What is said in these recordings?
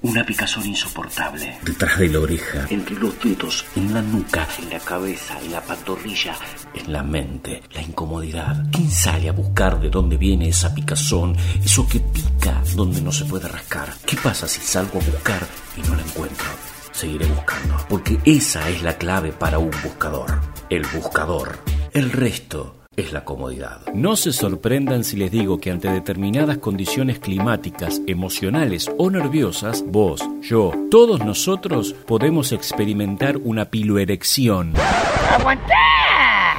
Una picazón insoportable. Detrás de la oreja. Entre los dedos. En la nuca. En la cabeza. En la pantorrilla. En la mente. La incomodidad. ¿Quién sale a buscar de dónde viene esa picazón? Eso que pica donde no se puede rascar. ¿Qué pasa si salgo a buscar y no la encuentro? Seguiré buscando. Porque esa es la clave para un buscador. El buscador. El resto es la comodidad. No se sorprendan si les digo que ante determinadas condiciones climáticas, emocionales o nerviosas, vos, yo, todos nosotros podemos experimentar una piloerección. ¡Aguantá!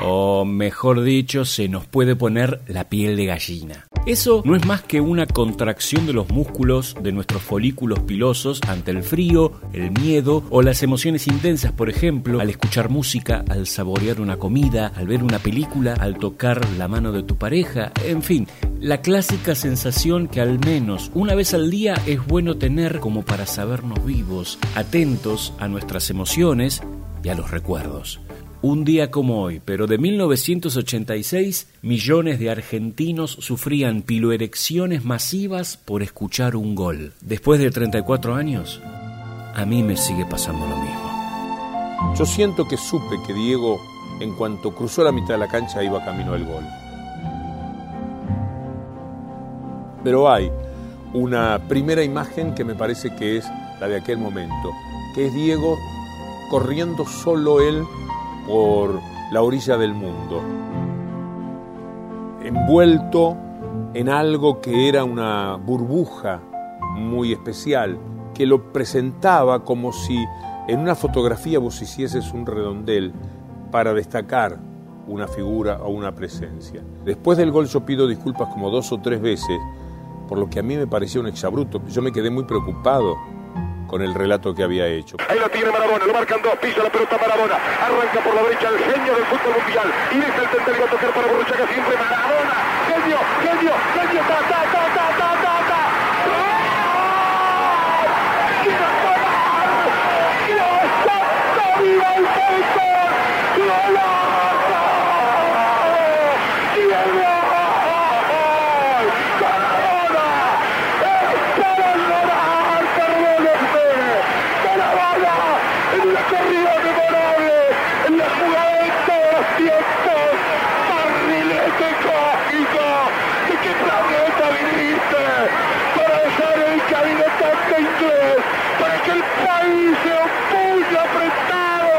O mejor dicho, se nos puede poner la piel de gallina. Eso no es más que una contracción de los músculos de nuestros folículos pilosos ante el frío, el miedo o las emociones intensas, por ejemplo, al escuchar música, al saborear una comida, al ver una película, al tocar la mano de tu pareja, en fin, la clásica sensación que al menos una vez al día es bueno tener como para sabernos vivos, atentos a nuestras emociones y a los recuerdos. Un día como hoy, pero de 1986, millones de argentinos sufrían piloerecciones masivas por escuchar un gol. Después de 34 años, a mí me sigue pasando lo mismo. Yo siento que supe que Diego, en cuanto cruzó la mitad de la cancha, iba camino al gol. Pero hay una primera imagen que me parece que es la de aquel momento, que es Diego corriendo solo él por la orilla del mundo, envuelto en algo que era una burbuja muy especial, que lo presentaba como si en una fotografía vos hicieses un redondel para destacar una figura o una presencia. Después del gol yo pido disculpas como dos o tres veces, por lo que a mí me parecía un exabruto. Yo me quedé muy preocupado con el relato que había hecho. Ahí lo tiene Marabona, lo marcan dos, pisa la pelota Marabona, arranca por la derecha el genio del fútbol mundial. Y deja el tender y va a tocar para Borruchaga siempre Marabona, genio, genio, genio, ta, ta, ta, ta, ta, ta, ta. ¡Quiero tomar! ¡Quiero estar viva el fútbol! ¡Golazo! ¡Diego! ¡Maradona! ¡Es para llorar! ¡Perdónenme! ¡Maradona! En una corrida memorable, en la jugada de todos los tiempos, barrilete cósmico, ¿de qué planeta viniste? Para dejar el cabinetante inglés, para que el país se opulle apretado,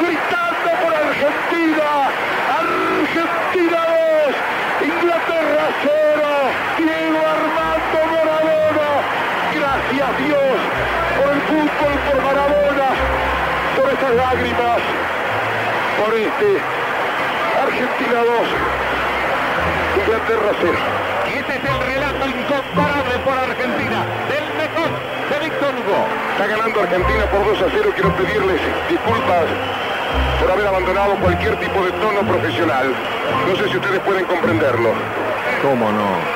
gritando por Argentina, Argentina 2, Inglaterra 0, Diego Armando Maradona, gracias Dios por el fútbol, por Maradona, lágrimas, por este Argentina 2, Inglaterra 0. Y este es el relato incomparable por Argentina, del mejor de Víctor Hugo. Está ganando Argentina por 2 a 0. Quiero pedirles disculpas por haber abandonado cualquier tipo de tono profesional. No sé si ustedes pueden comprenderlo. ¿Cómo no?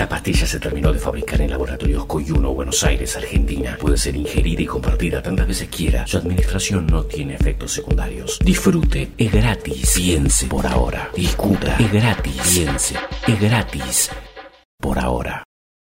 Esta pastilla se terminó de fabricar en laboratorios Coyuno, Buenos Aires, Argentina. Puede ser ingerida y compartida tantas veces quiera. Su administración no tiene efectos secundarios. Disfrute, es gratis. Piense por ahora. Discuta, es gratis. Piense, es gratis. Por ahora.